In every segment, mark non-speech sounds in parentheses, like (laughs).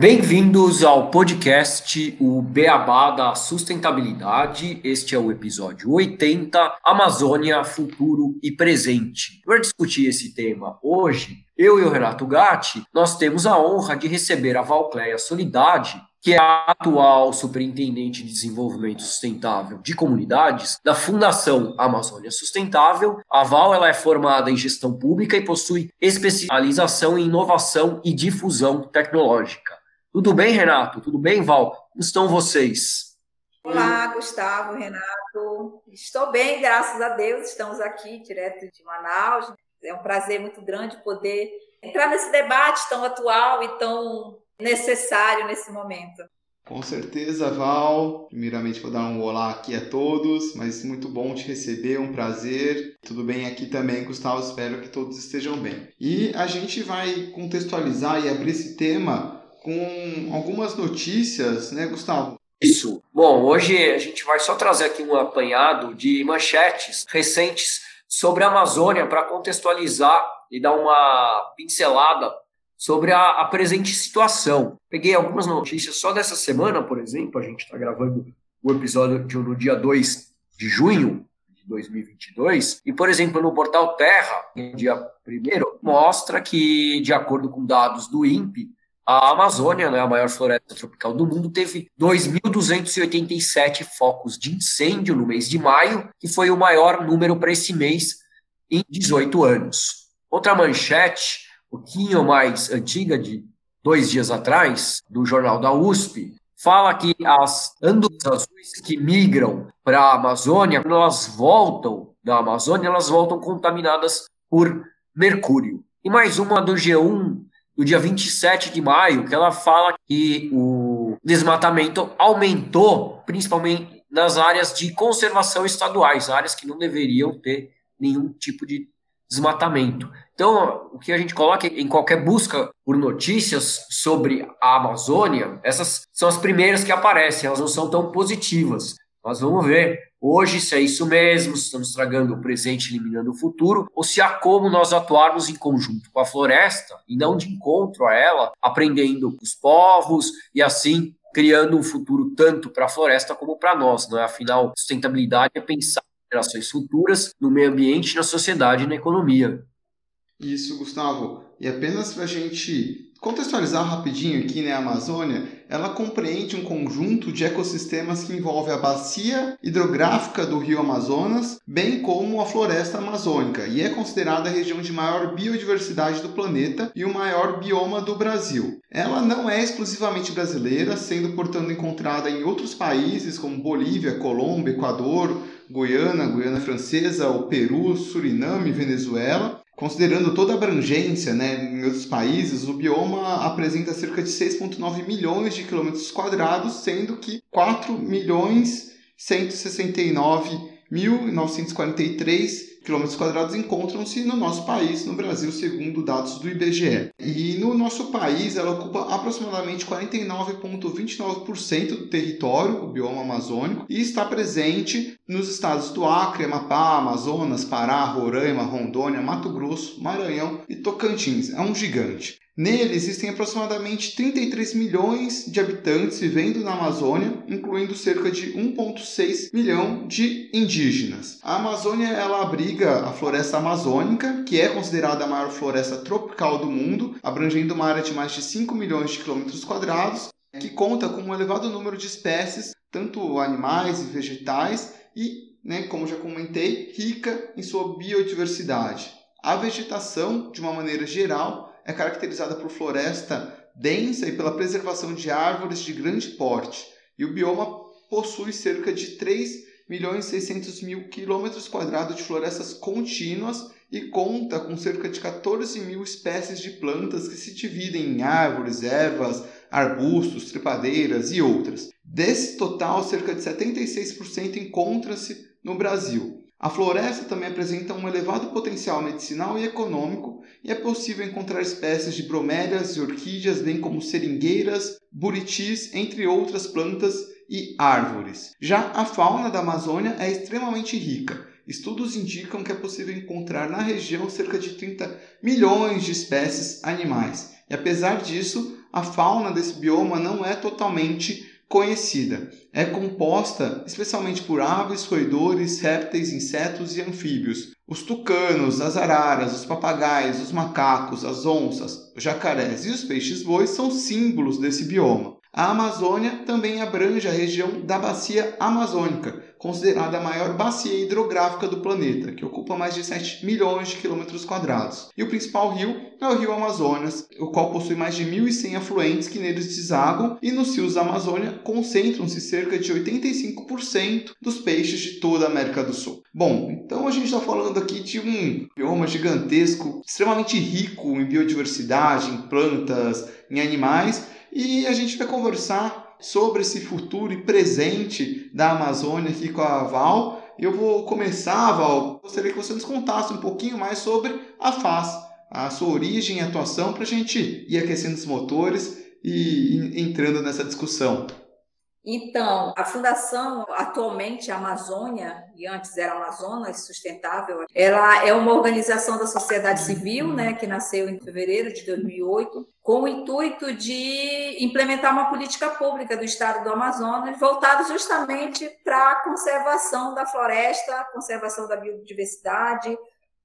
Bem-vindos ao podcast O Beabá da Sustentabilidade. Este é o episódio 80, Amazônia, Futuro e Presente. Para discutir esse tema hoje, eu e o Renato Gatti, nós temos a honra de receber a Valcleia Solidade, que é a atual superintendente de desenvolvimento sustentável de comunidades da Fundação Amazônia Sustentável. A Val ela é formada em gestão pública e possui especialização em inovação e difusão tecnológica. Tudo bem, Renato? Tudo bem, Val? Como estão vocês? Olá, Gustavo, Renato. Estou bem, graças a Deus. Estamos aqui direto de Manaus. É um prazer muito grande poder entrar nesse debate tão atual e tão necessário nesse momento. Com certeza, Val. Primeiramente, vou dar um olá aqui a todos, mas muito bom te receber, um prazer. Tudo bem aqui também, Gustavo? Espero que todos estejam bem. E a gente vai contextualizar e abrir esse tema com algumas notícias, né, Gustavo? Isso. Bom, hoje a gente vai só trazer aqui um apanhado de manchetes recentes sobre a Amazônia para contextualizar e dar uma pincelada sobre a, a, presente situação. Peguei algumas notícias só dessa semana, por exemplo, a gente está gravando o episódio no dia 2 de junho de 2022, e, por exemplo, no portal Terra, dia 1 mostra que, de acordo com dados do INPE, a Amazônia, né, a maior floresta tropical do mundo, teve 2.287 focos de incêndio no mês de maio, que foi o maior número para esse mês em 18 anos. Outra manchete, um pouquinho mais antiga, de dois dias atrás, do jornal da USP, fala que as andoras azuis que migram para a Amazônia, quando elas voltam da Amazônia, elas voltam contaminadas por mercúrio. E mais uma do G1 do dia 27 de maio, que ela fala que o desmatamento aumentou, principalmente nas áreas de conservação estaduais, áreas que não deveriam ter nenhum tipo de desmatamento. Então, o que a gente coloca em qualquer busca por notícias sobre a Amazônia, essas são as primeiras que aparecem, elas não são tão positivas. Nós vamos ver hoje se é isso mesmo, se estamos estragando o presente, eliminando o futuro, ou se há como nós atuarmos em conjunto com a floresta e não de encontro a ela, aprendendo com os povos e assim criando um futuro tanto para a floresta como para nós. Não é? Afinal, sustentabilidade é pensar em gerações futuras no meio ambiente, na sociedade e na economia. Isso, Gustavo. E apenas para a gente contextualizar rapidinho aqui, né, a Amazônia, ela compreende um conjunto de ecossistemas que envolve a bacia hidrográfica do rio Amazonas, bem como a floresta amazônica, e é considerada a região de maior biodiversidade do planeta e o maior bioma do Brasil. Ela não é exclusivamente brasileira, sendo portanto encontrada em outros países como Bolívia, Colômbia, Equador, Guiana, Guiana Francesa, o Peru, Suriname, Venezuela, Considerando toda a abrangência né, em outros países, o bioma apresenta cerca de 6,9 milhões de quilômetros quadrados, sendo que 4 milhões 169.943 quilômetros quadrados encontram-se no nosso país, no Brasil, segundo dados do IBGE. E no nosso país, ela ocupa aproximadamente 49,29% do território, o bioma amazônico, e está presente nos estados do Acre, Amapá, Amazonas, Pará, Roraima, Rondônia, Mato Grosso, Maranhão e Tocantins. É um gigante. Nele existem aproximadamente 33 milhões de habitantes vivendo na Amazônia, incluindo cerca de 1,6 milhão de indígenas. A Amazônia ela abriga a floresta amazônica, que é considerada a maior floresta tropical do mundo, abrangendo uma área de mais de 5 milhões de quilômetros quadrados, que conta com um elevado número de espécies, tanto animais e vegetais, e, né, como já comentei, rica em sua biodiversidade. A vegetação, de uma maneira geral, é caracterizada por floresta densa e pela preservação de árvores de grande porte, e o bioma possui cerca de 3 milhões e 600 mil quilômetros quadrados de florestas contínuas e conta com cerca de 14 mil espécies de plantas que se dividem em árvores, ervas, arbustos, trepadeiras e outras. Desse total, cerca de 76% encontra-se no Brasil. A floresta também apresenta um elevado potencial medicinal e econômico, e é possível encontrar espécies de bromélias e orquídeas, bem como seringueiras, buritis, entre outras plantas e árvores. Já a fauna da Amazônia é extremamente rica. Estudos indicam que é possível encontrar na região cerca de 30 milhões de espécies animais. E apesar disso, a fauna desse bioma não é totalmente conhecida. É composta especialmente por aves, roedores, répteis, insetos e anfíbios. Os tucanos, as araras, os papagaios, os macacos, as onças, os jacarés e os peixes-bois são símbolos desse bioma. A Amazônia também abrange a região da Bacia Amazônica, considerada a maior bacia hidrográfica do planeta, que ocupa mais de 7 milhões de quilômetros quadrados. E o principal rio é o Rio Amazonas, o qual possui mais de 1.100 afluentes que neles desagam, e nos rios da Amazônia concentram-se cerca de 85% dos peixes de toda a América do Sul. Bom, então a gente está falando aqui de um bioma gigantesco, extremamente rico em biodiversidade, em plantas, em animais, e a gente vai conversar sobre esse futuro e presente da Amazônia aqui com a Val. Eu vou começar, Val, gostaria que você nos contasse um pouquinho mais sobre a FAS, a sua origem e atuação, para a gente ir aquecendo os motores e entrando nessa discussão. Então, a fundação atualmente Amazônia, e antes era Amazonas Sustentável, ela é uma organização da sociedade civil, né, que nasceu em fevereiro de 2008, com o intuito de implementar uma política pública do estado do Amazonas voltada justamente para a conservação da floresta, conservação da biodiversidade,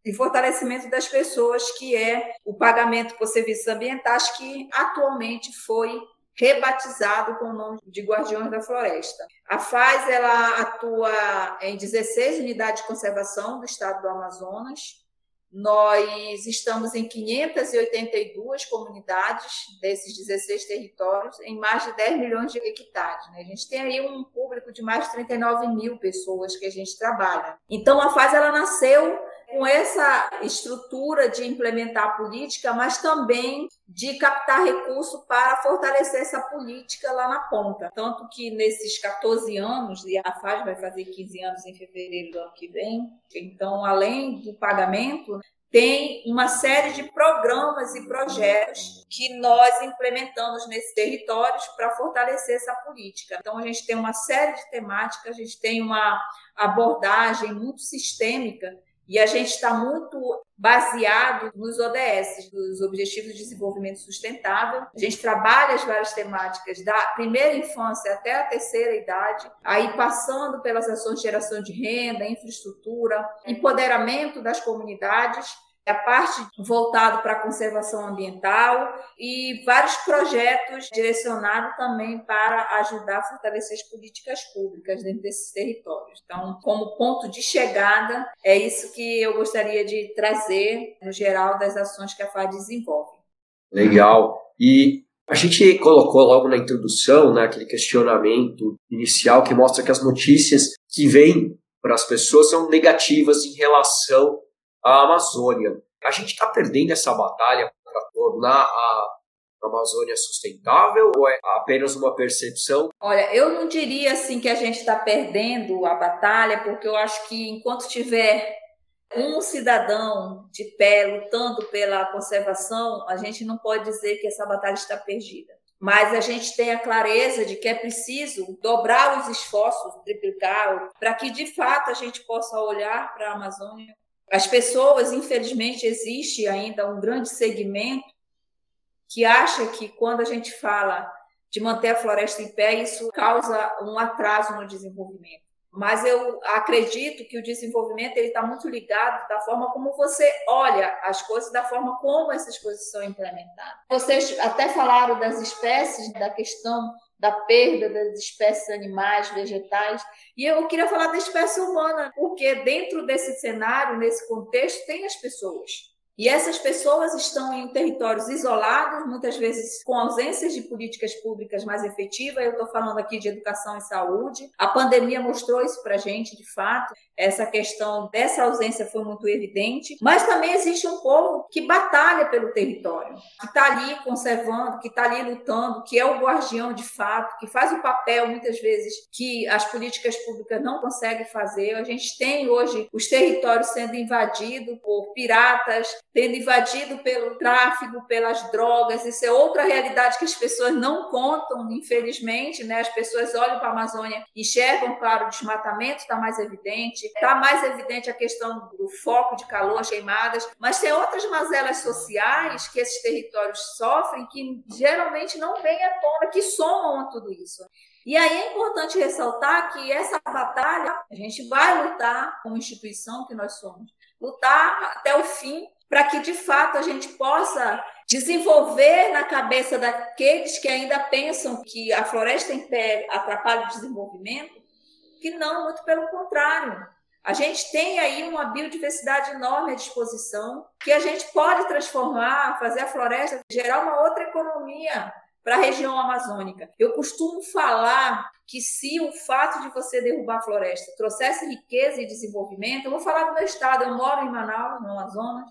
e fortalecimento das pessoas, que é o pagamento por serviços ambientais, que atualmente foi rebatizado com o nome de Guardiões da Floresta. A FAZ ela atua em 16 unidades de conservação do estado do Amazonas. Nós estamos em 582 comunidades desses 16 territórios, em mais de 10 milhões de hectares. Né? A gente tem aí um público de mais de 39 mil pessoas que a gente trabalha. Então, a FAZ ela nasceu com essa estrutura de implementar a política, mas também de captar recurso para fortalecer essa política lá na ponta. Tanto que nesses 14 anos, e a FAS vai fazer 15 anos em fevereiro do ano que vem, então, além do pagamento, tem uma série de programas e projetos que nós implementamos nesses territórios para fortalecer essa política. Então, a gente tem uma série de temáticas, a gente tem uma abordagem muito sistêmica e a gente está muito baseado nos ODS, dos Objetivos de Desenvolvimento Sustentável. A gente trabalha as várias temáticas da primeira infância até a terceira idade, aí passando pelas ações de geração de renda, infraestrutura, empoderamento das comunidades a parte voltada para a conservação ambiental e vários projetos direcionados também para ajudar a fortalecer as políticas públicas dentro desses territórios. Então, como ponto de chegada, é isso que eu gostaria de trazer, no geral, das ações que a FAD desenvolve. Legal. E a gente colocou logo na introdução né, aquele questionamento inicial que mostra que as notícias que vêm para as pessoas são negativas em relação a Amazônia. A gente está perdendo essa batalha para tornar a Amazônia sustentável ou é apenas uma percepção? Olha, eu não diria assim que a gente está perdendo a batalha, porque eu acho que enquanto tiver um cidadão de pé lutando pela conservação, a gente não pode dizer que essa batalha está perdida. Mas a gente tem a clareza de que é preciso dobrar os esforços, triplicar, para que de fato a gente possa olhar para a Amazônia as pessoas, infelizmente, existe ainda um grande segmento que acha que quando a gente fala de manter a floresta em pé, isso causa um atraso no desenvolvimento. Mas eu acredito que o desenvolvimento ele está muito ligado da forma como você olha as coisas, da forma como essas coisas são implementadas. Vocês até falaram das espécies, da questão da perda das espécies animais, vegetais. E eu queria falar da espécie humana, porque dentro desse cenário, nesse contexto, tem as pessoas. E essas pessoas estão em territórios isolados, muitas vezes com ausências de políticas públicas mais efetivas. Eu estou falando aqui de educação e saúde. A pandemia mostrou isso para a gente, de fato. Essa questão dessa ausência foi muito evidente. Mas também existe um povo que batalha pelo território, que está ali conservando, que está ali lutando, que é o guardião de fato, que faz o papel, muitas vezes, que as políticas públicas não conseguem fazer. A gente tem hoje os territórios sendo invadidos por piratas, sendo invadido pelo tráfico, pelas drogas. Isso é outra realidade que as pessoas não contam, infelizmente. Né? As pessoas olham para a Amazônia, enxergam, claro, o desmatamento está mais evidente, está mais evidente a questão do foco de calor, as queimadas, mas tem outras mazelas sociais que esses territórios sofrem que geralmente não vêm à tona, que somam a tudo isso. E aí é importante ressaltar que essa batalha a gente vai lutar como instituição que nós somos, lutar até o fim para que de fato a gente possa desenvolver na cabeça daqueles que ainda pensam que a floresta em pé atrapalha o desenvolvimento, que não, muito pelo contrário. A gente tem aí uma biodiversidade enorme à disposição, que a gente pode transformar, fazer a floresta gerar uma outra economia para a região amazônica. Eu costumo falar que se o fato de você derrubar a floresta trouxesse riqueza e desenvolvimento, eu vou falar do meu estado, eu moro em Manaus, no Amazonas,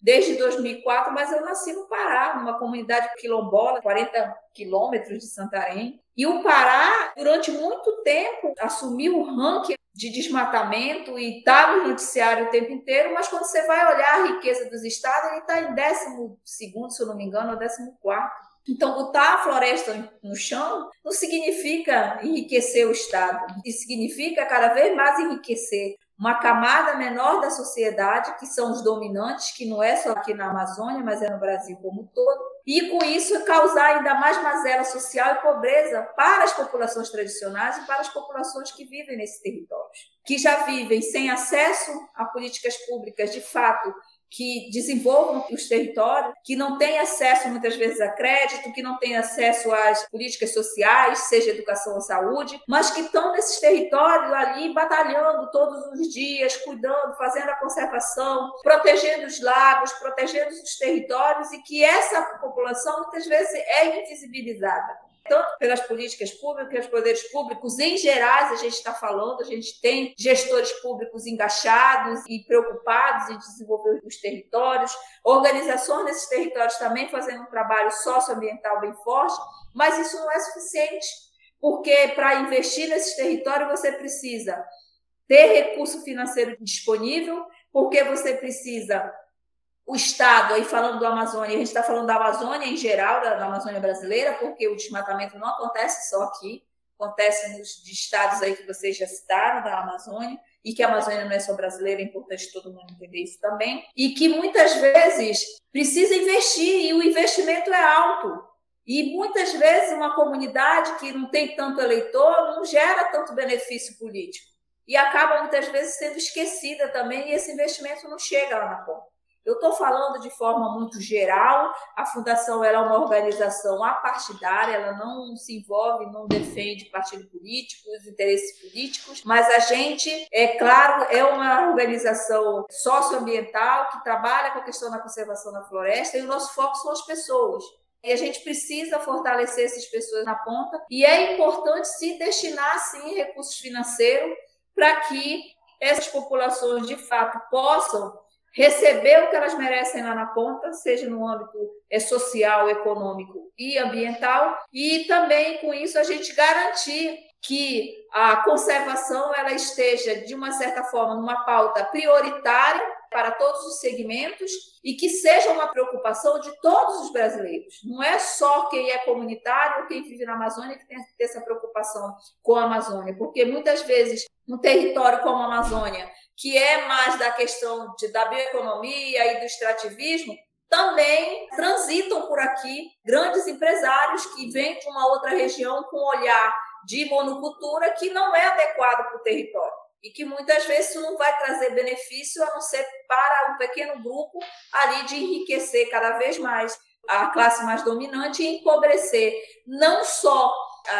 desde 2004, mas eu nasci no Pará, numa comunidade quilombola, 40 quilômetros de Santarém. E o Pará, durante muito tempo, assumiu o ranking de desmatamento e está no noticiário o tempo inteiro, mas quando você vai olhar a riqueza dos estados, ele está em 12, se eu não me engano, ou 14. Então, botar a floresta no chão não significa enriquecer o Estado, significa cada vez mais enriquecer uma camada menor da sociedade, que são os dominantes, que não é só aqui na Amazônia, mas é no Brasil como um todo, e com isso causar ainda mais mazela social e pobreza para as populações tradicionais e para as populações que vivem nesses territórios, que já vivem sem acesso a políticas públicas de fato que desenvolvam os territórios, que não têm acesso muitas vezes a crédito, que não têm acesso às políticas sociais, seja educação ou saúde, mas que estão nesses territórios ali batalhando todos os dias, cuidando, fazendo a conservação, protegendo os lagos, protegendo os territórios e que essa população muitas vezes é invisibilizada tanto pelas políticas públicas, poderes públicos em gerais, a gente está falando, a gente tem gestores públicos engajados e preocupados em desenvolver os territórios, organizações nesses territórios também fazendo um trabalho socioambiental bem forte, mas isso não é suficiente, porque para investir nesses territórios você precisa ter recurso financeiro disponível, porque você precisa o Estado, aí falando do Amazônia, a gente está falando da Amazônia em geral, da, da, Amazônia brasileira, porque o desmatamento não acontece só aqui, acontece nos estados aí que vocês já citaram, da Amazônia, e que a Amazônia não é só brasileira, é importante todo mundo entender isso também, e que muitas vezes precisa investir, e o investimento é alto. E muitas vezes uma comunidade que não tem tanto eleitor não gera tanto benefício político. E acaba muitas vezes sendo esquecida também, e esse investimento não chega lá na ponta. Eu estou falando de forma muito geral. A fundação é uma organização apartidária, ela não se envolve, não defende partido político, os interesses políticos, mas a gente, é claro, é uma organização socioambiental que trabalha com a questão da conservação da floresta e o nosso foco são as pessoas. E a gente precisa fortalecer essas pessoas na ponta e é importante se destinar, sim, recursos financeiros para que essas populações, de fato, possam receber o que elas merecem lá na ponta, seja no âmbito é, social, econômico e ambiental, e também com isso a gente garantir que a conservação ela esteja de uma certa forma numa pauta prioritária para todos os segmentos e que seja uma preocupação de todos os brasileiros. Não é só quem é comunitário ou quem vive na Amazônia que tem que ter essa preocupação com a Amazônia, porque muitas vezes no território como a Amazônia que é mais da questão de, da bioeconomia e do extrativismo, também transitam por aqui grandes empresários que vêm de uma outra região com um olhar de monocultura que não é adequado para o território e que muitas vezes não vai trazer benefício a não ser para um pequeno grupo ali de enriquecer cada vez mais a classe mais dominante e empobrecer não só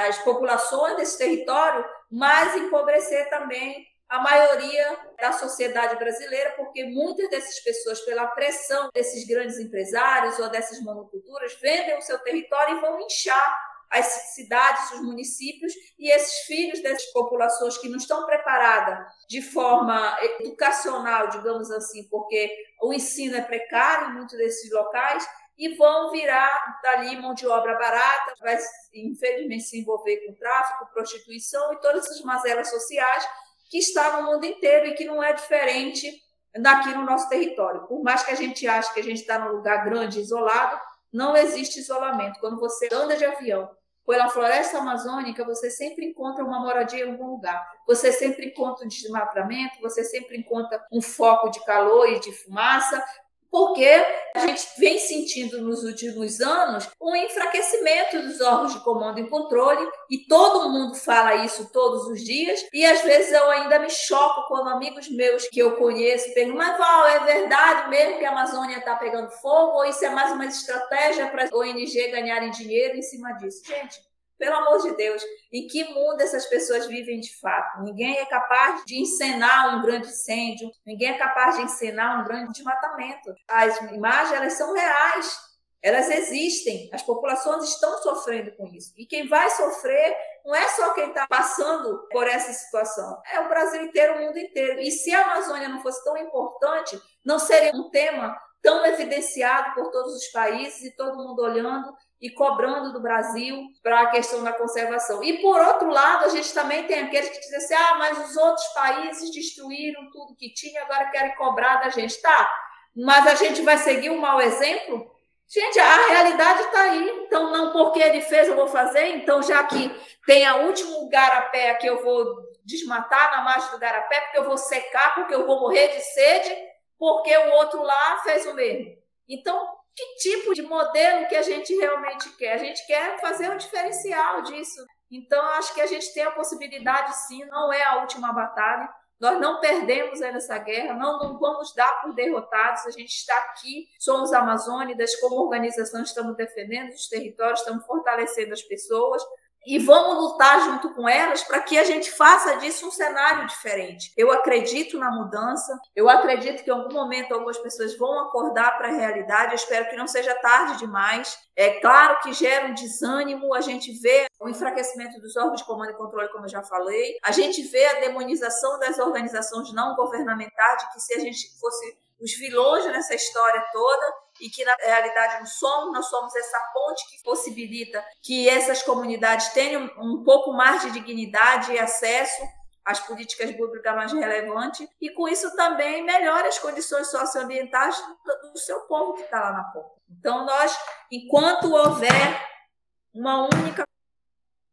as populações desse território, mas empobrecer também a maioria da sociedade brasileira, porque muitas dessas pessoas, pela pressão desses grandes empresários ou dessas monoculturas, vendem o seu território e vão inchar as cidades, os municípios, e esses filhos dessas populações que não estão preparadas de forma educacional, digamos assim, porque o ensino é precário em muitos desses locais, e vão virar dali mão de obra barata, vai infelizmente se envolver com tráfico, prostituição e todas essas mazelas sociais que está no mundo inteiro e que não é diferente daqui no nosso território. Por mais que a gente ache que a gente está num lugar grande, isolado, não existe isolamento. Quando você anda de avião pela floresta amazônica, você sempre encontra uma moradia em algum lugar. Você sempre encontra um desmatamento, você sempre encontra um foco de calor e de fumaça, porque a gente vem sentindo nos últimos anos um enfraquecimento dos órgãos de comando e controle, e todo mundo fala isso todos os dias, e às vezes eu ainda me choco quando amigos meus que eu conheço perguntam, mas Val, é verdade mesmo que a Amazônia está pegando fogo, ou isso é mais uma estratégia para a ONG ganharem dinheiro em cima disso? Gente, pelo amor de Deus, em que mundo essas pessoas vivem de fato? Ninguém é capaz de encenar um grande incêndio, ninguém é capaz de encenar um grande desmatamento. As imagens, elas são reais, elas existem, as populações estão sofrendo com isso. E quem vai sofrer não é só quem está passando por essa situação, é o Brasil inteiro, o mundo inteiro. E se a Amazônia não fosse tão importante, não seria um tema tão evidenciado por todos os países e todo mundo olhando e cobrando do Brasil para a questão da conservação. E por outro lado, a gente também tem aqueles que dizem assim: ah, mas os outros países destruíram tudo que tinha, agora querem cobrar da gente. Tá, mas a gente vai seguir um mau exemplo? Gente, a realidade está aí. Então, não porque ele fez, eu vou fazer. Então, já que tem a último garapé que eu vou desmatar na margem do garapé, porque eu vou secar, porque eu vou morrer de sede, porque o outro lá fez o mesmo. Então, que tipo de modelo que a gente realmente quer. A gente quer fazer um diferencial disso. Então, acho que a gente tem a possibilidade, sim, não é a última batalha. Nós não perdemos nessa guerra, não, não vamos dar por derrotados. A gente está aqui, somos amazônidas, como organização estamos defendendo os territórios, estamos fortalecendo as pessoas e vamos lutar junto com elas para que a gente faça disso um cenário diferente. Eu acredito na mudança, eu acredito que em algum momento algumas pessoas vão acordar para a realidade, eu espero que não seja tarde demais. É claro que gera um desânimo, a gente vê o enfraquecimento dos órgãos de comando e controle, como eu já falei, a gente vê a demonização das organizações não governamentais, de que se a gente fosse os vilões nessa história toda, e que na realidade não somos, nós somos essa ponte que possibilita que essas comunidades tenham um pouco mais de dignidade e acesso às políticas públicas mais relevantes e com isso também melhora as condições socioambientais do, seu povo que está lá na ponta. Então nós, enquanto houver uma única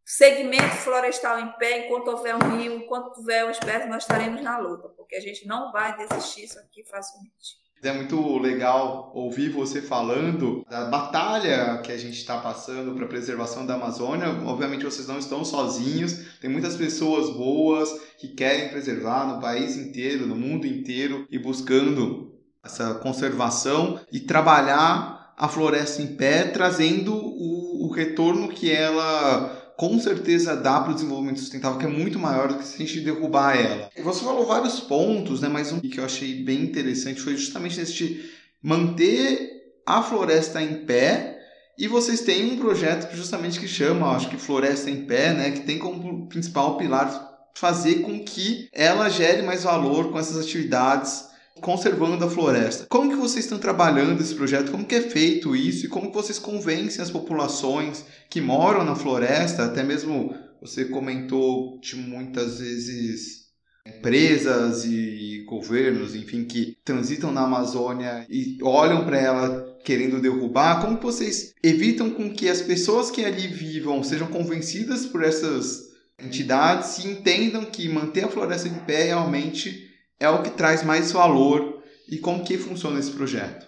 segmento florestal em pé, enquanto houver um rio, enquanto houver uma espécie, nós estaremos na luta, porque a gente não vai desistir isso aqui facilmente. É muito legal ouvir você falando da batalha que a gente está passando para a preservação da Amazônia. Obviamente vocês não estão sozinhos, tem muitas pessoas boas que querem preservar no país inteiro, no mundo inteiro e buscando essa conservação e trabalhar a floresta em pé, trazendo o, o retorno que ela com certeza dá para o desenvolvimento sustentável, que é muito maior do que se a gente derrubar ela. Você falou vários pontos, né? Mas um que eu achei bem interessante foi justamente este manter a floresta em pé. E vocês têm um projeto que justamente que chama, acho que Floresta em Pé, né? Que tem como principal pilar fazer com que ela gere mais valor com essas atividades conservando a floresta. Como que vocês estão trabalhando esse projeto? Como que é feito isso? E como que vocês convencem as populações que moram na floresta? Até mesmo você comentou de muitas vezes empresas e governos, enfim, que transitam na Amazônia e olham para ela querendo derrubar. Como que vocês evitam com que as pessoas que ali vivam sejam convencidas por essas entidades e entendam que manter a floresta de pé realmente é o que traz mais valor e como que funciona esse projeto?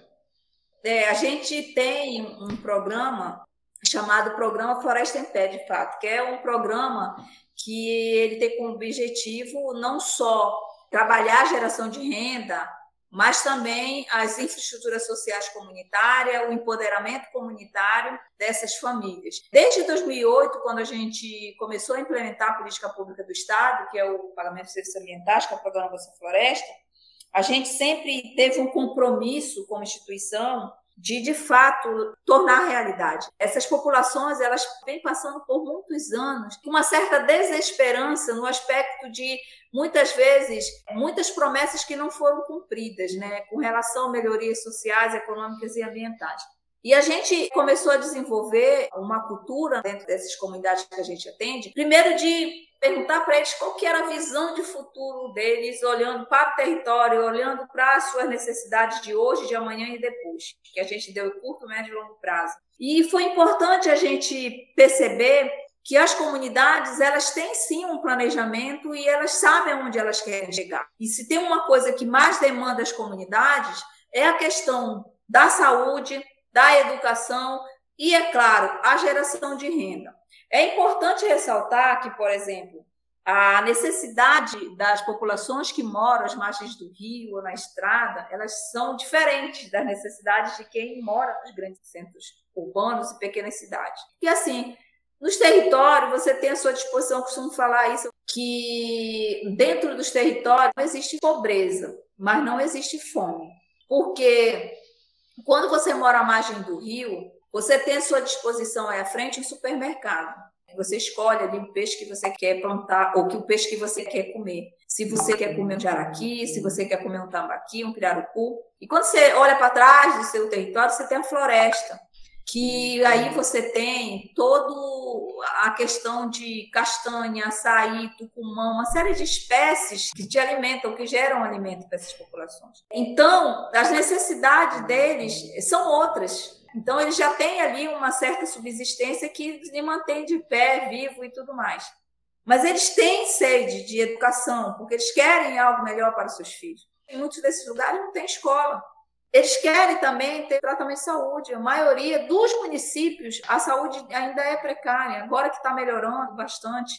É, a gente tem um programa chamado Programa Floresta em Pé, de fato, que é um programa que ele tem como objetivo não só trabalhar a geração de renda mas também as infraestruturas sociais comunitárias, o empoderamento comunitário dessas famílias. Desde 2008, quando a gente começou a implementar a política pública do Estado, que é o Pagamento de Serviços Ambientais, que é o Programa Bolsa Floresta, a gente sempre teve um compromisso como instituição de de fato tornar realidade. Essas populações elas vêm passando por muitos anos com uma certa desesperança no aspecto de muitas vezes muitas promessas que não foram cumpridas, né, com relação a melhorias sociais, econômicas e ambientais. E a gente começou a desenvolver uma cultura dentro dessas comunidades que a gente atende, primeiro de perguntar para eles qual que era a visão de futuro deles, olhando para o território, olhando para as suas necessidades de hoje, de amanhã e depois, que a gente deu curto, médio e longo prazo. E foi importante a gente perceber que as comunidades elas têm sim um planejamento e elas sabem onde elas querem chegar. E se tem uma coisa que mais demanda as comunidades é a questão da saúde, da educação e, é claro, a geração de renda. É importante ressaltar que, por exemplo, a necessidade das populações que moram às margens do rio ou na estrada, elas são diferentes das necessidades de quem mora nos grandes centros urbanos e pequenas cidades. E assim, nos territórios, você tem à sua disposição, costumo falar isso, que dentro dos territórios não existe pobreza, mas não existe fome. Porque quando você mora à margem do rio, você tem à sua disposição aí à frente um supermercado. Você escolhe ali o peixe que você quer plantar ou que o peixe que você quer comer. Se você quer comer um jaraqui, se você quer comer um tambaqui, um pirarucu. E quando você olha para trás do seu território, você tem a floresta que aí você tem toda a questão de castanha, açaí, tucumã, uma série de espécies que te alimentam, que geram alimento para essas populações. Então, as necessidades deles são outras. Então, eles já têm ali uma certa subsistência que lhe mantém de pé, vivo e tudo mais. Mas eles têm sede de educação, porque eles querem algo melhor para os seus filhos. Em muitos desses lugares não tem escola. Eles querem também ter tratamento de saúde. A maioria dos municípios, a saúde ainda é precária, agora que está melhorando bastante.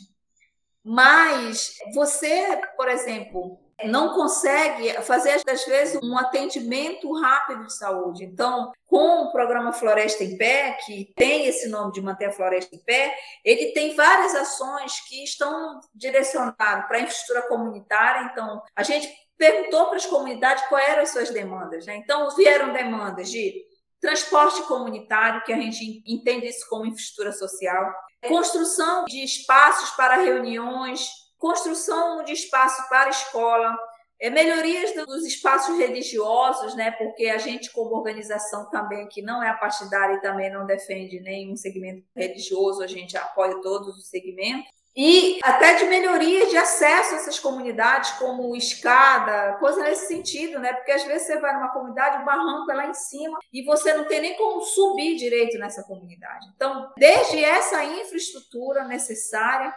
Mas você, por exemplo, não consegue fazer, às vezes, um atendimento rápido de saúde. Então, com o programa Floresta em Pé, que tem esse nome de manter a floresta em pé, ele tem várias ações que estão direcionadas para a infraestrutura comunitária. Então, a gente perguntou para as comunidades quais eram as suas demandas. Né? Então, vieram demandas de transporte comunitário, que a gente entende isso como infraestrutura social, construção de espaços para reuniões, construção de espaço para escola, é, melhorias dos espaços religiosos, né? Porque a gente, como organização também, que não é partidária e também não defende nenhum segmento religioso, a gente apoia todos os segmentos e até de melhorias de acesso a essas comunidades, como escada, coisa nesse sentido, né? Porque às vezes você vai numa comunidade, o barranco é lá em cima e você não tem nem como subir direito nessa comunidade. Então, desde essa infraestrutura necessária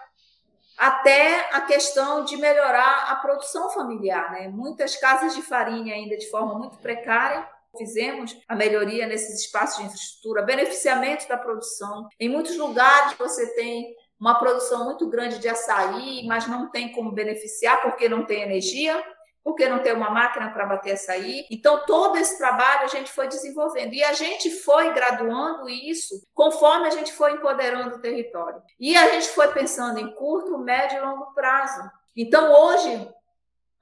até a questão de melhorar a produção familiar, né? Muitas casas de farinha ainda de forma muito precária, Fizemos a melhoria nesses espaços de infraestrutura, beneficiamento da produção. Em muitos lugares você tem uma produção muito grande de açaí, mas não tem como beneficiar porque não tem energia, porque não tem uma máquina para bater açaí. Então, todo esse trabalho a gente foi desenvolvendo. E a gente foi graduando isso conforme a gente foi empoderando o território. E a gente foi pensando em curto, médio e longo prazo. Então, hoje,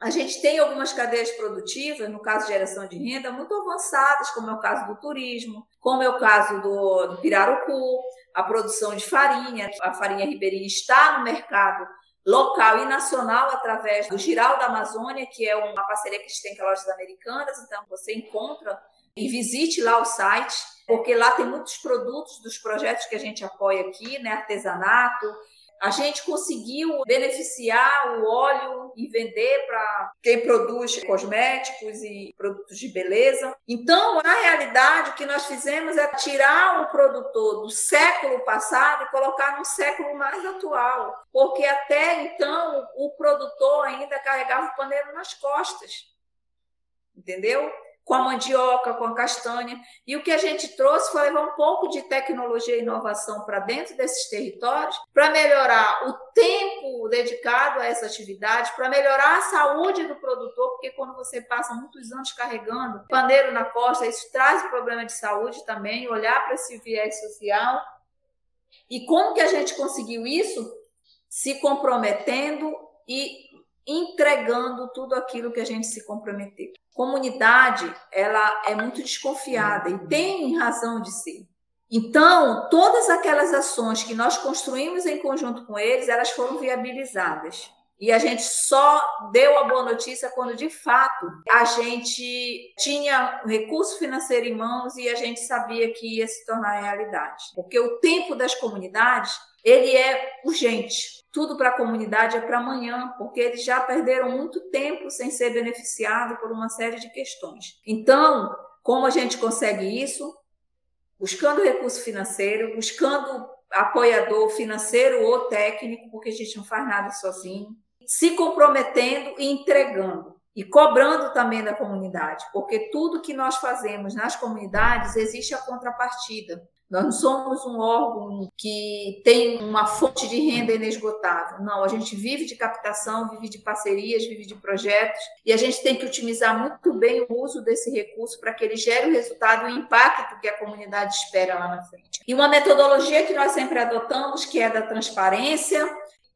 a gente tem algumas cadeias produtivas, no caso de geração de renda, muito avançadas, como é o caso do turismo, como é o caso do, do pirarucu, a produção de farinha. A farinha ribeirinha está no mercado local e nacional através do Giral da Amazônia, que é uma parceria que a gente tem com as lojas americanas. Então, você encontra e visite lá o site, porque lá tem muitos produtos dos projetos que a gente apoia aqui, né? Artesanato, a gente conseguiu beneficiar o óleo e vender para quem produz cosméticos e produtos de beleza. Então, na realidade, o que nós fizemos é tirar o produtor do século passado e colocar no século mais atual, porque até então o produtor ainda carregava o paneiro nas costas. Entendeu? Com a mandioca, com a castanha. E o que a gente trouxe foi levar um pouco de tecnologia e inovação para dentro desses territórios, para melhorar o tempo dedicado a essa atividade, para melhorar a saúde do produtor, porque quando você passa muitos anos carregando paneiro na costa, isso traz problema de saúde também, olhar para esse viés social. E como que a gente conseguiu isso? Se comprometendo e entregando tudo aquilo que a gente se comprometeu. Comunidade, ela é muito desconfiada e tem razão de ser. Então, todas aquelas ações que nós construímos em conjunto com eles, elas foram viabilizadas. E a gente só deu a boa notícia quando, de fato, a gente tinha recurso financeiro em mãos e a gente sabia que ia se tornar realidade. Porque o tempo das comunidades, ele é urgente tudo para a comunidade é para amanhã, porque eles já perderam muito tempo sem ser beneficiados por uma série de questões. Então, como a gente consegue isso? Buscando recurso financeiro, buscando apoiador financeiro ou técnico, porque a gente não faz nada sozinho, se comprometendo e entregando. E cobrando também da comunidade, porque tudo que nós fazemos nas comunidades existe a contrapartida. Nós não somos um órgão que tem uma fonte de renda inesgotável. Não, a gente vive de captação, vive de parcerias, vive de projetos e a gente tem que otimizar muito bem o uso desse recurso para que ele gere o resultado e o impacto que a comunidade espera lá na frente. E uma metodologia que nós sempre adotamos, que é da transparência,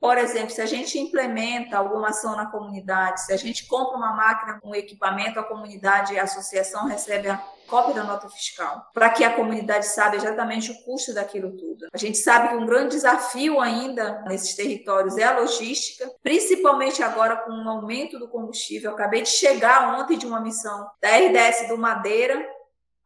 por exemplo, se a gente implementa alguma ação na comunidade, se a gente compra uma máquina, um equipamento, a comunidade e a associação recebe a cópia da nota fiscal, para que a comunidade saiba exatamente o custo daquilo tudo. A gente sabe que um grande desafio ainda nesses territórios é a logística, principalmente agora com o aumento do combustível. Eu acabei de chegar ontem de uma missão da RDS do Madeira,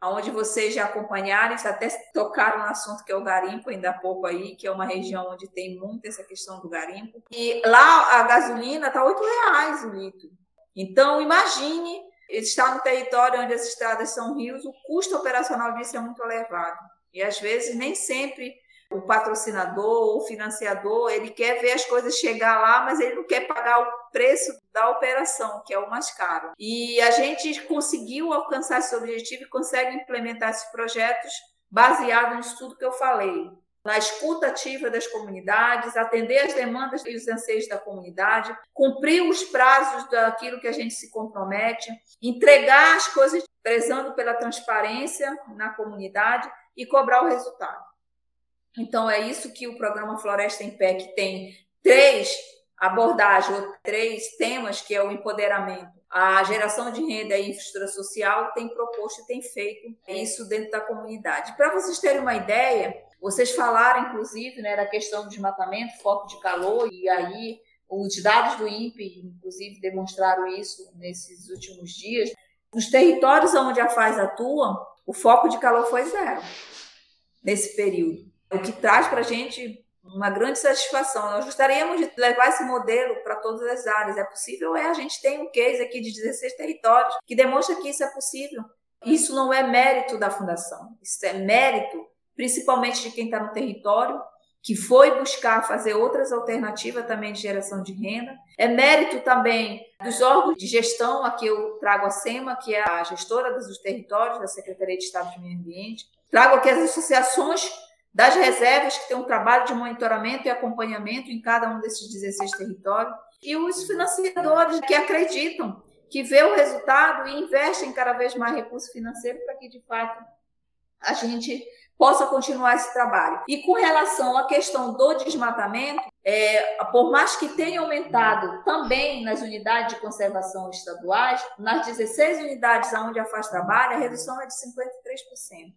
onde vocês já acompanharam, até tocaram no assunto que é o garimpo, ainda há pouco aí, que é uma região onde tem muito essa questão do garimpo. E lá a gasolina está R$ reais o litro. Então, imagine estar no território onde as estradas são rios, o custo operacional disso é muito elevado. E às vezes nem sempre o patrocinador o financiador, ele quer ver as coisas chegar lá, mas ele não quer pagar o preço da operação, que é o mais caro. E a gente conseguiu alcançar esse objetivo e consegue implementar esses projetos baseado no estudo que eu falei na escuta ativa das comunidades, atender as demandas e os anseios da comunidade, cumprir os prazos daquilo que a gente se compromete, entregar as coisas prezando pela transparência na comunidade e cobrar o resultado. Então é isso que o programa Floresta em Pé que tem três abordagens, três temas que é o empoderamento, a geração de renda e infraestrutura social tem proposto e tem feito isso dentro da comunidade. Para vocês terem uma ideia, vocês falaram, inclusive, né, da questão do desmatamento, foco de calor, e aí os dados do INPE, inclusive, demonstraram isso nesses últimos dias. Nos territórios onde a FAZ atua, o foco de calor foi zero nesse período, o que traz para a gente uma grande satisfação. Nós gostaríamos de levar esse modelo para todas as áreas. É possível? É. A gente tem um case aqui de 16 territórios que demonstra que isso é possível. Isso não é mérito da fundação, isso é mérito principalmente de quem está no território, que foi buscar fazer outras alternativas também de geração de renda. É mérito também dos órgãos de gestão, aqui eu trago a SEMA, que é a gestora dos territórios, da Secretaria de Estado de Meio Ambiente. Trago aqui as associações das reservas, que têm um trabalho de monitoramento e acompanhamento em cada um desses 16 territórios. E os financiadores que acreditam, que vê o resultado e investem cada vez mais recurso financeiro para que, de fato, a gente possa continuar esse trabalho. E com relação à questão do desmatamento, é, por mais que tenha aumentado também nas unidades de conservação estaduais, nas 16 unidades onde a FAZ trabalha, a redução é de 53%.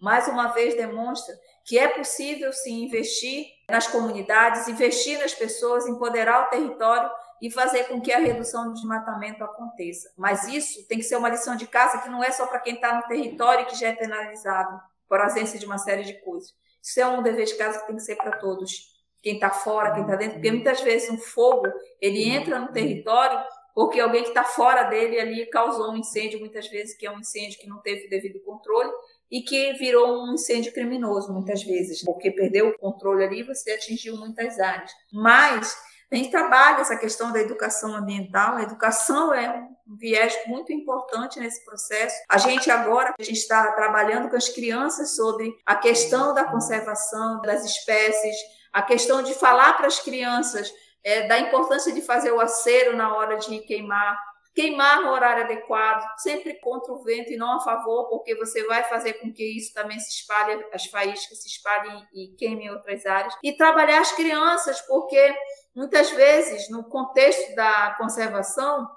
Mais uma vez demonstra que é possível sim investir nas comunidades, investir nas pessoas, empoderar o território e fazer com que a redução do desmatamento aconteça. Mas isso tem que ser uma lição de casa que não é só para quem está no território que já é penalizado, por ausência de uma série de coisas. Isso é um dever de casa que tem que ser para todos. Quem está fora, quem está dentro, porque muitas vezes um fogo ele entra no território porque alguém que está fora dele ali causou um incêndio, muitas vezes que é um incêndio que não teve devido controle e que virou um incêndio criminoso muitas vezes, porque perdeu o controle ali e você atingiu muitas áreas. Mas A gente trabalha essa questão da educação ambiental. A educação é um viés muito importante nesse processo. A gente agora a gente está trabalhando com as crianças sobre a questão da conservação das espécies, a questão de falar para as crianças é, da importância de fazer o acero na hora de queimar queimar no horário adequado, sempre contra o vento e não a favor, porque você vai fazer com que isso também se espalhe, as faíscas se espalhem e queimem outras áreas. E trabalhar as crianças, porque muitas vezes, no contexto da conservação,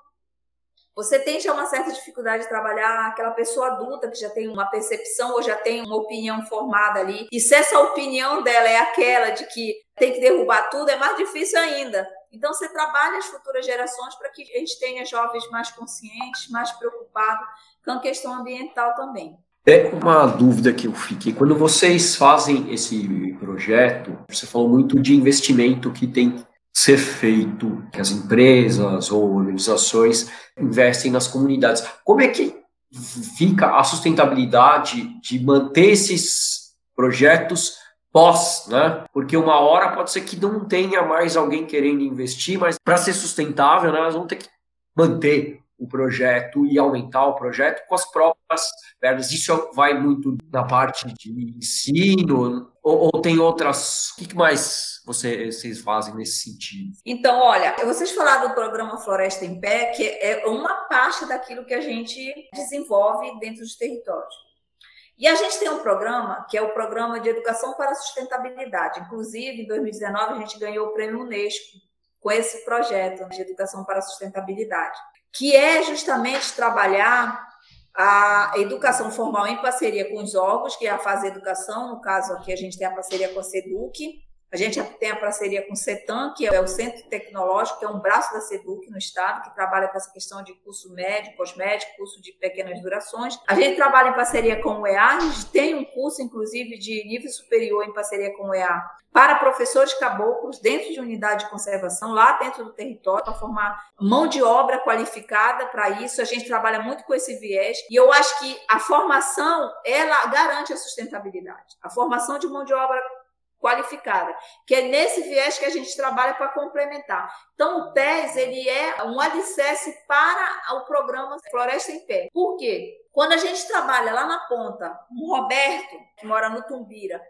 você tem já uma certa dificuldade de trabalhar aquela pessoa adulta que já tem uma percepção ou já tem uma opinião formada ali. E se essa opinião dela é aquela de que tem que derrubar tudo, é mais difícil ainda. Então, você trabalha as futuras gerações para que a gente tenha jovens mais conscientes, mais preocupados com a questão ambiental também. É uma dúvida que eu fiquei. Quando vocês fazem esse projeto, você falou muito de investimento que tem que ser feito, que as empresas ou organizações investem nas comunidades. Como é que fica a sustentabilidade de manter esses projetos pós, né? Porque uma hora pode ser que não tenha mais alguém querendo investir, mas para ser sustentável, né, nós vamos ter que manter o projeto e aumentar o projeto com as próprias verbas. Isso vai muito na parte de ensino ou, ou tem outras? O que mais você, vocês fazem nesse sentido? Então, olha, vocês falaram do programa Floresta em Pé, que é uma parte daquilo que a gente desenvolve dentro dos territórios. E a gente tem um programa que é o Programa de Educação para a Sustentabilidade. Inclusive, em 2019, a gente ganhou o Prêmio Unesco com esse projeto de Educação para a Sustentabilidade, que é justamente trabalhar a educação formal em parceria com os órgãos, que é a Fase Educação, no caso aqui a gente tem a parceria com a SEDUC, a gente tem a parceria com o CETAM, que é o Centro Tecnológico, que é um braço da SEDUC no estado, que trabalha com essa questão de curso médio, cosmético, curso de pequenas durações. A gente trabalha em parceria com o EA, a gente tem um curso, inclusive, de nível superior em parceria com o EA, para professores caboclos dentro de unidade de conservação, lá dentro do território, para formar mão de obra qualificada para isso. A gente trabalha muito com esse viés e eu acho que a formação, ela garante a sustentabilidade. A formação de mão de obra qualificada, que é nesse viés que a gente trabalha para complementar. Então, o TES ele é um alicerce para o programa Floresta em Pé. Por quê? Quando a gente trabalha lá na ponta, um Roberto, que mora no Tumbira,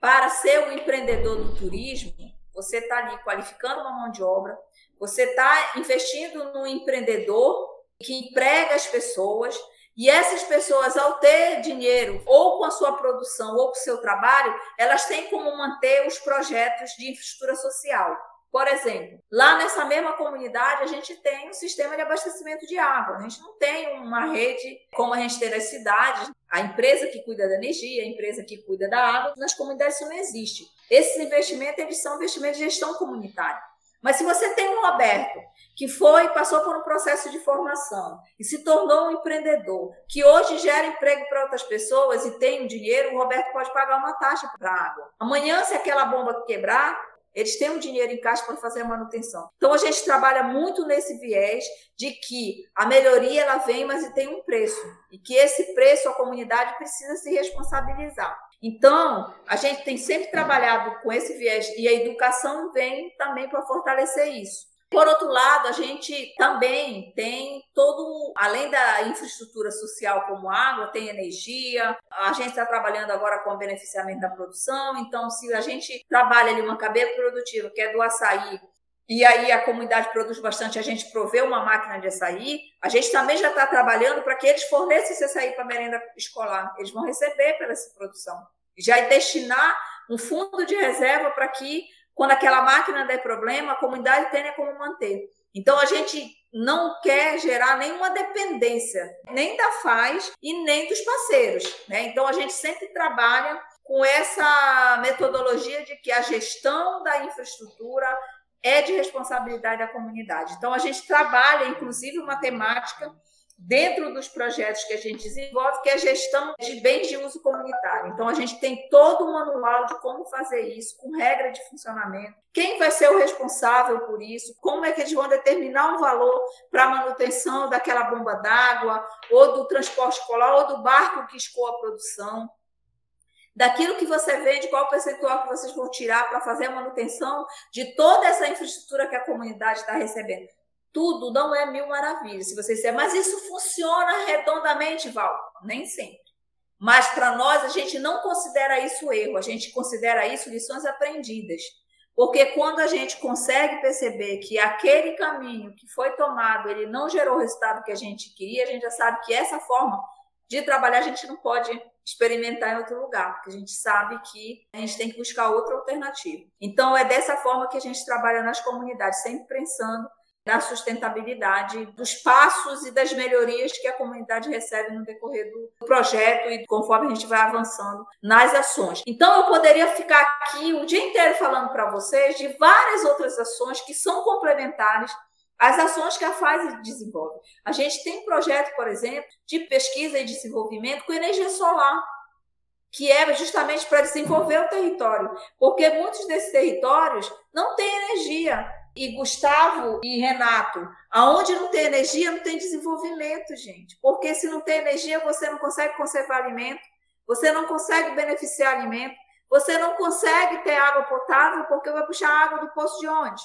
para ser um empreendedor do turismo, você está ali qualificando uma mão de obra, você está investindo no empreendedor que emprega as pessoas, e essas pessoas, ao ter dinheiro, ou com a sua produção, ou com o seu trabalho, elas têm como manter os projetos de infraestrutura social. Por exemplo, lá nessa mesma comunidade, a gente tem um sistema de abastecimento de água. A gente não tem uma rede como a gente tem nas cidades. A empresa que cuida da energia, a empresa que cuida da água, nas comunidades isso não existe. Esses investimentos eles são investimentos de gestão comunitária. Mas se você tem um Roberto que foi, passou por um processo de formação e se tornou um empreendedor, que hoje gera emprego para outras pessoas e tem um dinheiro, o Roberto pode pagar uma taxa para a água. Amanhã, se aquela bomba quebrar, eles têm um dinheiro em caixa para fazer a manutenção. Então a gente trabalha muito nesse viés de que a melhoria ela vem, mas tem um preço e que esse preço a comunidade precisa se responsabilizar. Então, a gente tem sempre trabalhado com esse viés e a educação vem também para fortalecer isso. Por outro lado, a gente também tem todo, além da infraestrutura social como água, tem energia. A gente está trabalhando agora com o beneficiamento da produção. Então, se a gente trabalha ali uma cadeia produtiva, que é do açaí, e aí a comunidade produz bastante, a gente provê uma máquina de açaí, a gente também já está trabalhando para que eles forneçam esse açaí para a merenda escolar. Eles vão receber pela essa produção. Já destinar um fundo de reserva para que quando aquela máquina der problema, a comunidade tenha como manter. Então, a gente não quer gerar nenhuma dependência, nem da FAZ e nem dos parceiros. Né? Então, a gente sempre trabalha com essa metodologia de que a gestão da infraestrutura é de responsabilidade da comunidade. Então, a gente trabalha, inclusive, uma temática dentro dos projetos que a gente desenvolve, que é a gestão de bens de uso comunitário. Então, a gente tem todo um manual de como fazer isso, com regra de funcionamento, quem vai ser o responsável por isso, como é que eles vão determinar um valor para a manutenção daquela bomba d'água, ou do transporte escolar, ou do barco que escoa a produção. Daquilo que você vende, qual percentual que vocês vão tirar para fazer a manutenção de toda essa infraestrutura que a comunidade está recebendo. Tudo não é mil maravilhas, se vocês disserem, mas isso funciona redondamente, Val? Nem sempre. Mas para nós, a gente não considera isso erro, a gente considera isso lições aprendidas. Porque quando a gente consegue perceber que aquele caminho que foi tomado, ele não gerou o resultado que a gente queria, a gente já sabe que essa forma de trabalhar a gente não pode experimentar em outro lugar, porque a gente sabe que a gente tem que buscar outra alternativa. Então, é dessa forma que a gente trabalha nas comunidades, sempre pensando na sustentabilidade dos passos e das melhorias que a comunidade recebe no decorrer do projeto e conforme a gente vai avançando nas ações. Então, eu poderia ficar aqui o dia inteiro falando para vocês de várias outras ações que são complementares às ações que a FASE desenvolve. A gente tem projeto, por exemplo, de pesquisa e desenvolvimento com energia solar que é justamente para desenvolver o território, porque muitos desses territórios não têm energia e Gustavo e Renato, aonde não tem energia, não tem desenvolvimento, gente. Porque se não tem energia, você não consegue conservar alimento, você não consegue beneficiar alimento, você não consegue ter água potável, porque vai puxar água do poço de onde?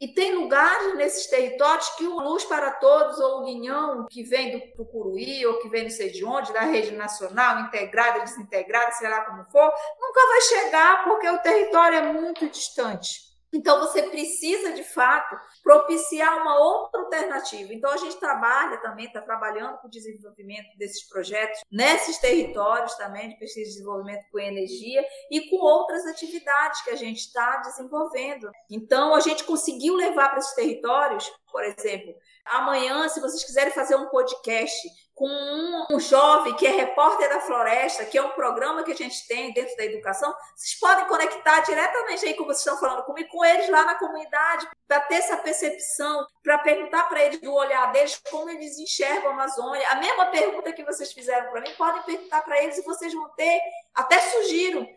E tem lugares nesses territórios que o Luz para Todos, ou o Guinhão, que vem do Tucuruí, ou que vem não sei de onde, da rede nacional, integrada, desintegrada, sei lá como for, nunca vai chegar, porque o território é muito distante. Então, você precisa, de fato, propiciar uma outra alternativa. Então, a gente trabalha também, está trabalhando com o desenvolvimento desses projetos nesses territórios também de pesquisa e desenvolvimento com energia e com outras atividades que a gente está desenvolvendo. Então, a gente conseguiu levar para esses territórios, por exemplo, amanhã, se vocês quiserem fazer um podcast com um, um, jovem que é repórter da floresta, que é um programa que a gente tem dentro da educação, vocês podem conectar diretamente aí, como vocês estão falando comigo, com eles lá na comunidade, para ter essa percepção, para perguntar para eles do olhar deles como eles enxergam a Amazônia. A mesma pergunta que vocês fizeram para mim, podem perguntar para eles e vocês vão ter, até sugiro,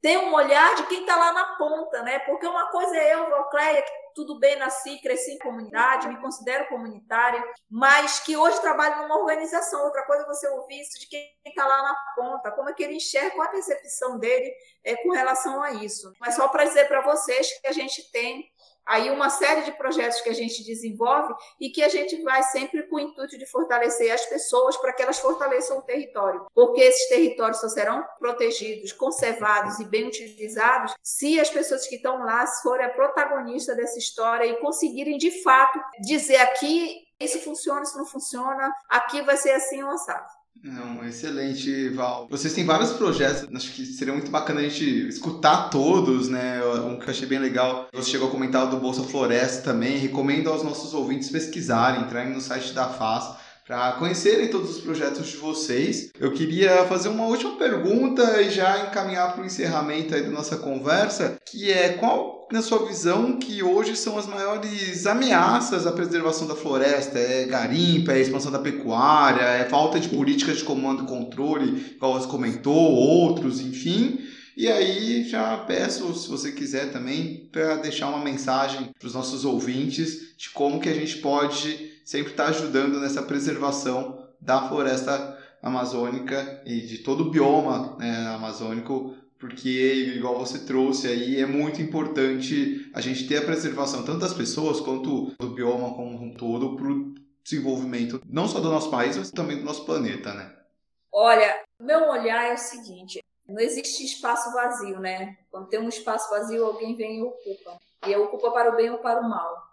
ter um olhar de quem está lá na ponta, né? Porque uma coisa é eu, Valcleia, que tudo bem, nasci, cresci em comunidade, me considero comunitária, mas que hoje trabalho numa organização. Outra coisa é você ouvir isso de quem está lá na ponta, como é que ele enxerga, qual a percepção dele é, com relação a isso. Mas só para dizer para vocês que a gente tem aí uma série de projetos que a gente desenvolve e que a gente vai sempre com o intuito de fortalecer as pessoas para que elas fortaleçam o território, porque esses territórios só serão protegidos, conservados e bem utilizados se as pessoas que estão lá forem a protagonista dessa história e conseguirem de fato dizer aqui isso funciona, isso não funciona, aqui vai ser assim ou assado. Não, excelente, Val. Vocês têm vários projetos, acho que seria muito bacana a gente escutar todos, né? Um que eu achei bem legal. Você chegou a comentar do Bolsa Floresta também. Recomendo aos nossos ouvintes pesquisarem, entrarem no site da FAS para conhecerem todos os projetos de vocês. Eu queria fazer uma última pergunta e já encaminhar para o encerramento aí da nossa conversa, que é qual, na sua visão, que hoje são as maiores ameaças à preservação da floresta? É garimpa, é expansão da pecuária, é falta de políticas de comando e controle, igual você comentou, outros, enfim. E aí já peço, se você quiser também, para deixar uma mensagem para os nossos ouvintes de como que a gente pode sempre está ajudando nessa preservação da floresta amazônica e de todo o bioma né, amazônico, porque, igual você trouxe aí, é muito importante a gente ter a preservação tanto das pessoas quanto do bioma como um todo para o desenvolvimento não só do nosso país, mas também do nosso planeta, né? Olha, meu olhar é o seguinte, não existe espaço vazio, né? Quando tem um espaço vazio, alguém vem e ocupa. E ocupa para o bem ou para o mal.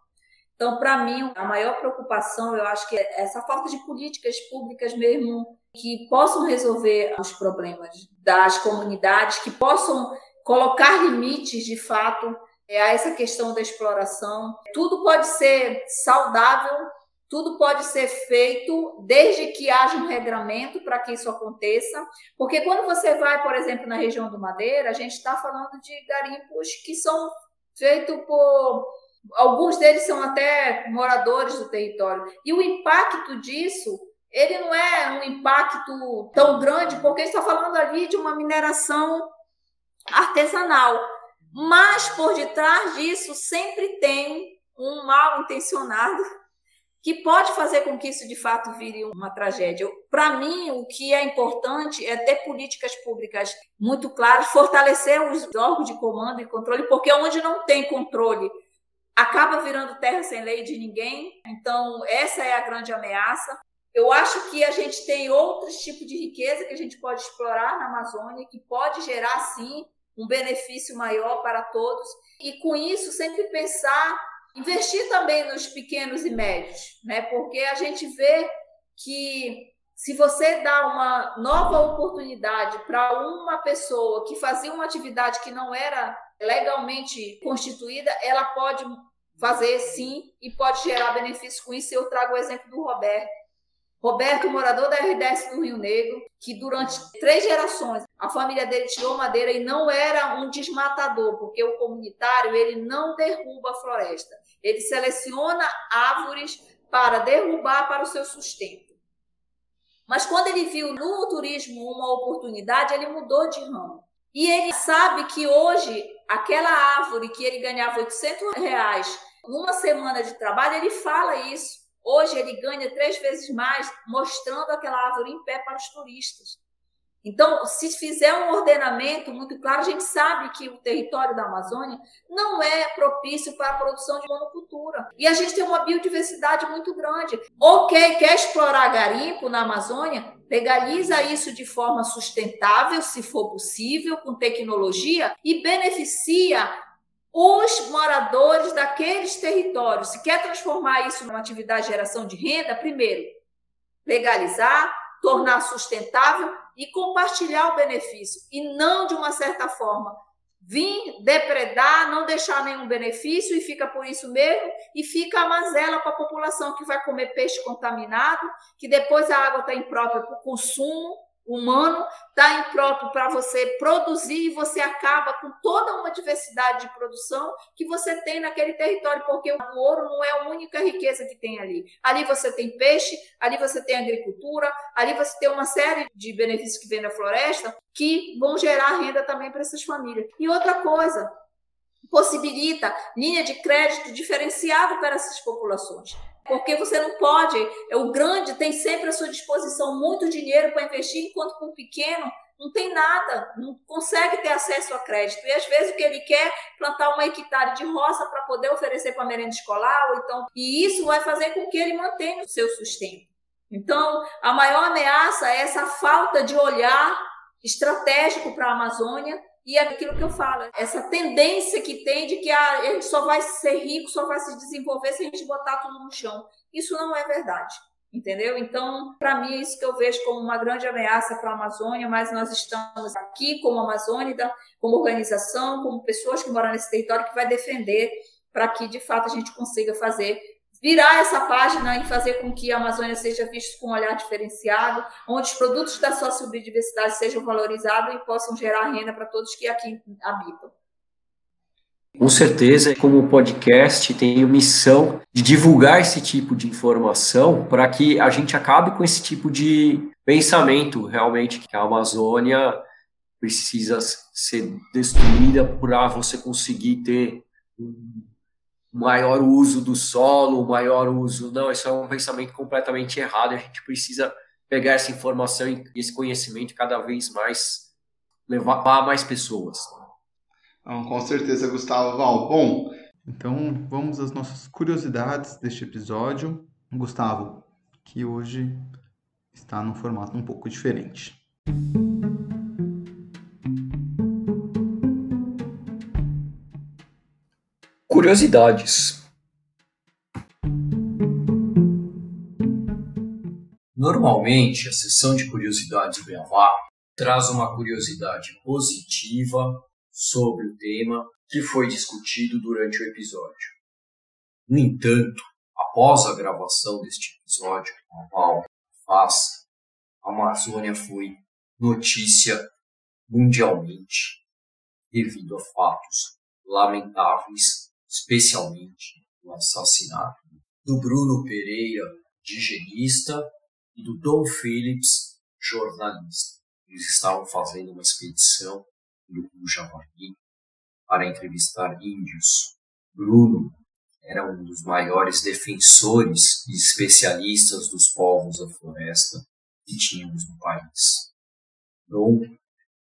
Então, para mim, a maior preocupação, eu acho que é essa falta de políticas públicas mesmo que possam resolver os problemas das comunidades, que possam colocar limites de fato é, a essa questão da exploração. Tudo pode ser saudável, tudo pode ser feito desde que haja um regramento para que isso aconteça. Porque quando você vai, por exemplo, na região do Madeira, a gente está falando de garimpos que são feitos por Alguns deles são até moradores do território. E o impacto disso, ele não é um impacto tão grande, porque está falando ali de uma mineração artesanal. Mas por detrás disso sempre tem um mal intencionado que pode fazer com que isso de fato vire uma tragédia. Para mim, o que é importante é ter políticas públicas muito claras, fortalecer os órgãos de comando e controle, porque onde não tem controle acaba virando terra sem lei de ninguém. Então, essa é a grande ameaça. Eu acho que a gente tem outros tipos de riqueza que a gente pode explorar na Amazônia, que pode gerar, sim, um benefício maior para todos. E com isso, sempre pensar, investir também nos pequenos e médios, né? porque a gente vê que se você dá uma nova oportunidade para uma pessoa que fazia uma atividade que não era legalmente constituída, ela pode fazer sim e pode gerar benefícios com isso. Eu trago o exemplo do Roberto. Roberto, morador da RDS do Rio Negro, que durante três gerações a família dele tirou madeira e não era um desmatador, porque o comunitário ele não derruba a floresta, ele seleciona árvores para derrubar para o seu sustento. Mas quando ele viu no turismo uma oportunidade, ele mudou de ramo. E ele sabe que hoje aquela árvore que ele ganhava 800 reais numa semana de trabalho, ele fala isso. Hoje ele ganha três vezes mais mostrando aquela árvore em pé para os turistas. Então, se fizer um ordenamento muito claro, a gente sabe que o território da Amazônia não é propício para a produção de monocultura. E a gente tem uma biodiversidade muito grande. Ok, quer explorar garimpo na Amazônia? Legaliza isso de forma sustentável, se for possível, com tecnologia, e beneficia os moradores daqueles territórios. Se quer transformar isso numa atividade de geração de renda, primeiro, legalizar, tornar sustentável e compartilhar o benefício. E não, de uma certa forma, vir depredar, não deixar nenhum benefício e fica por isso mesmo, e fica a mazela para a população que vai comer peixe contaminado, que depois a água está imprópria para o consumo, humano está impróprio para você produzir e você acaba com toda uma diversidade de produção que você tem naquele território, porque o ouro não é a única riqueza que tem ali. Ali você tem peixe, ali você tem agricultura, ali você tem uma série de benefícios que vem da floresta que vão gerar renda também para essas famílias. E outra coisa, possibilita linha de crédito diferenciada para essas populações porque você não pode. O grande tem sempre à sua disposição muito dinheiro para investir, enquanto o pequeno não tem nada, não consegue ter acesso a crédito. E às vezes o que ele quer é plantar uma hectare de roça para poder oferecer para merenda escolar, ou então, e isso vai fazer com que ele mantenha o seu sustento. Então, a maior ameaça é essa falta de olhar estratégico para a Amazônia e é aquilo que eu falo, essa tendência que tem de que a, gente só vai ser rico, só vai se desenvolver se a gente botar tudo no chão. Isso não é verdade. Entendeu? Então, para mim, é isso que eu vejo como uma grande ameaça para a Amazônia, mas nós estamos aqui como Amazônida, como organização, como pessoas que moram nesse território que vai defender para que, de fato, a gente consiga fazer virar essa página e fazer com que a Amazônia seja vista com um olhar diferenciado, onde os produtos da sua biodiversidade sejam valorizados e possam gerar renda para todos que aqui habitam. Com certeza, como podcast, a missão de divulgar esse tipo de informação para que a gente acabe com esse tipo de pensamento, realmente, que a Amazônia precisa ser destruída para você conseguir ter um maior uso do solo, maior uso. Não, isso é um pensamento completamente errado. A gente precisa pegar essa informação e esse conhecimento cada vez mais levar a mais pessoas. Não, com certeza, Gustavo Val. Bom, então vamos às nossas curiosidades deste episódio. Gustavo, que hoje está num formato um pouco diferente. Curiosidades. Normalmente, a sessão de curiosidades Beavá traz uma curiosidade positiva sobre o tema que foi discutido durante o episódio. No entanto, após a gravação deste episódio, a faz, a Amazônia foi notícia mundialmente devido a fatos lamentáveis especialmente o assassinato do Bruno Pereira, digenista, e do Dom Phillips, jornalista. Eles estavam fazendo uma expedição no Javari para entrevistar índios. Bruno era um dos maiores defensores e especialistas dos povos da floresta que tínhamos no país. Dom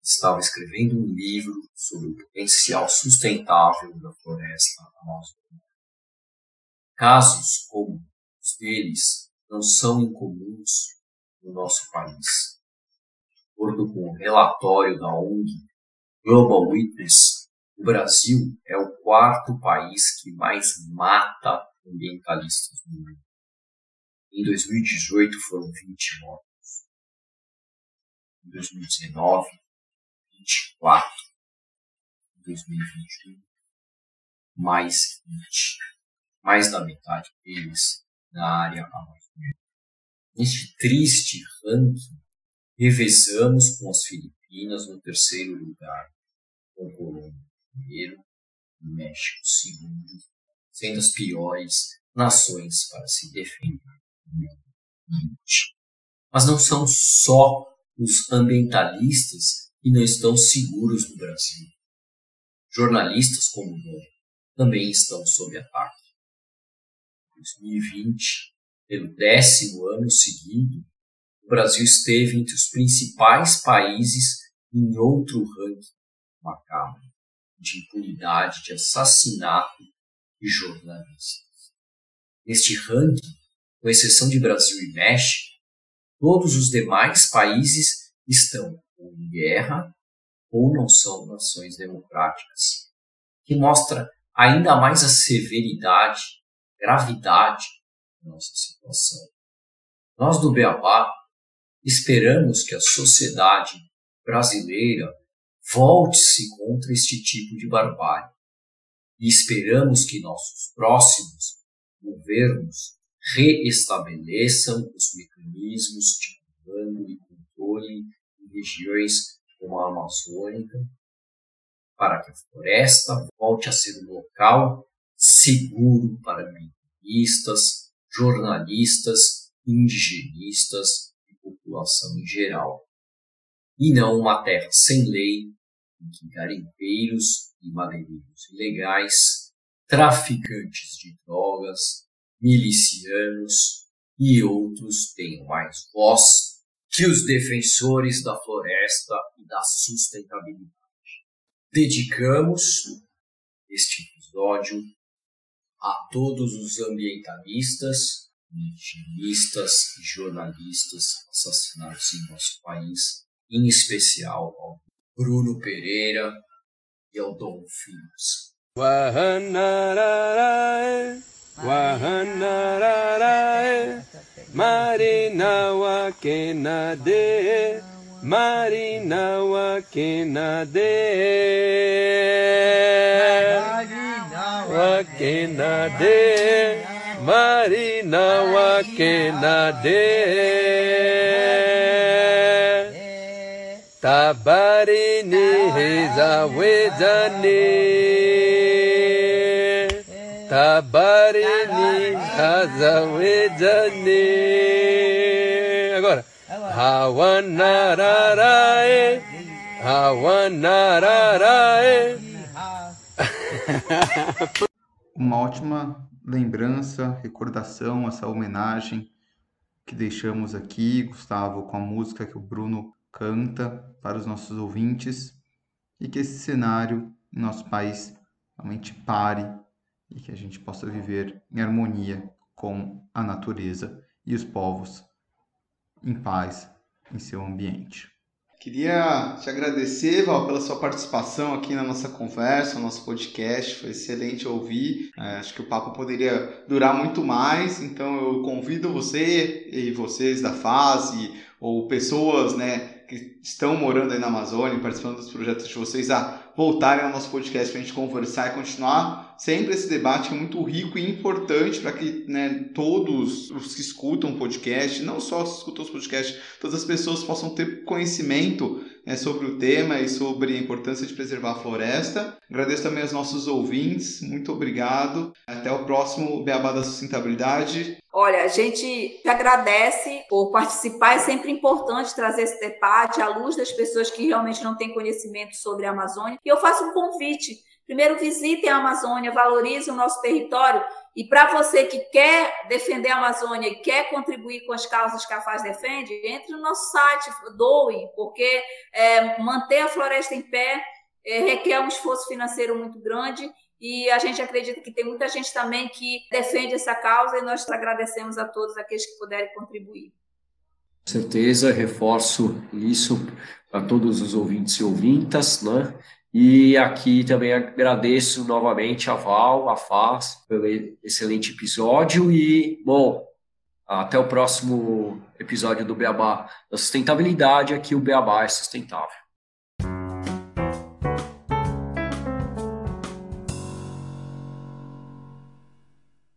estava escrevendo um livro sobre o potencial sustentável da floresta amazônica. Casos como os deles não são incomuns no nosso país. De acordo com o relatório da ONG Global Witness, o Brasil é o quarto país que mais mata ambientalistas no mundo. Em 2018 foram 20 mortos. Em 2019, 24. Em 2021, mais 20. Mais da metade deles na área amazônica. Neste triste ranking, revezamos com as Filipinas no terceiro lugar, com Colômbia primeiro e México segundo, sendo as piores nações para se defender Mas não são só os ambientalistas que não estão seguros no Brasil. Jornalistas como o também estão sob ataque. Em 2020, pelo décimo ano seguido, o Brasil esteve entre os principais países em outro ranking macabro de impunidade, de assassinato de jornalistas. Neste ranking, com exceção de Brasil e México, todos os demais países estão ou em guerra ou não são nações democráticas, que mostra ainda mais a severidade, gravidade da nossa situação. Nós do Beabá esperamos que a sociedade brasileira volte-se contra este tipo de barbárie e esperamos que nossos próximos governos reestabeleçam os mecanismos de comando e controle regiões como a Amazônica, para que a floresta volte a ser um local seguro para ambientalistas, jornalistas, indigenistas e população em geral. E não uma terra sem lei, em que garimpeiros e madeireiros ilegais, traficantes de drogas, milicianos e outros tenham mais voz que os defensores da floresta e da sustentabilidade. Dedicamos este episódio a todos os ambientalistas, indigenistas e jornalistas assassinados em nosso país em especial ao Bruno Pereira e ao Dom Filhos. Marina Wakenade Marina Wakenade Wakenade Marina Wakenade Tabarini Hezawedani Tabarini Hazawedani Agora. Hawanararae Hawanararae (laughs) Uma ótima lembrança, recordação, essa homenagem que deixamos aqui, Gustavo, com a música que o Bruno canta para os nossos ouvintes e que esse cenário em nosso país realmente pare e que a gente possa viver em harmonia com a natureza e os povos em paz em seu ambiente. Queria te agradecer, Val, pela sua participação aqui na nossa conversa, no nosso podcast. Foi excelente ouvir. É, acho que o papo poderia durar muito mais, então eu convido você e vocês da fase ou pessoas, né, que estão morando aí na Amazônia, participando dos projetos de vocês, a voltarem ao nosso podcast para a gente conversar e continuar sempre esse debate é muito rico e importante para que né, todos os que escutam o podcast, não só os que escutam os podcasts, todas as pessoas possam ter conhecimento né, sobre o tema e sobre a importância de preservar a floresta. Agradeço também aos nossos ouvintes, muito obrigado. Até o próximo Beabá da Sustentabilidade. Olha, a gente agradece por participar, é sempre importante trazer esse debate à luz das pessoas que realmente não têm conhecimento sobre a Amazônia. E eu faço um convite. Primeiro, visitem a Amazônia, valorizem o nosso território E para você que quer defender a Amazônia e quer contribuir com as causas que a FAZ defende, entre no nosso site, doe, porque é, manter a floresta em pé é, requer um esforço financeiro muito grande e a gente acredita que tem muita gente também que defende essa causa e nós agradecemos a todos aqueles que puderem contribuir. Com certeza, reforço isso para todos os ouvintes e ouvintas, né? E aqui também agradeço novamente a Val, a Faz, pelo excelente episódio e, bom, até o próximo episódio do Beabá da Sustentabilidade, aqui o Beabá é sustentável.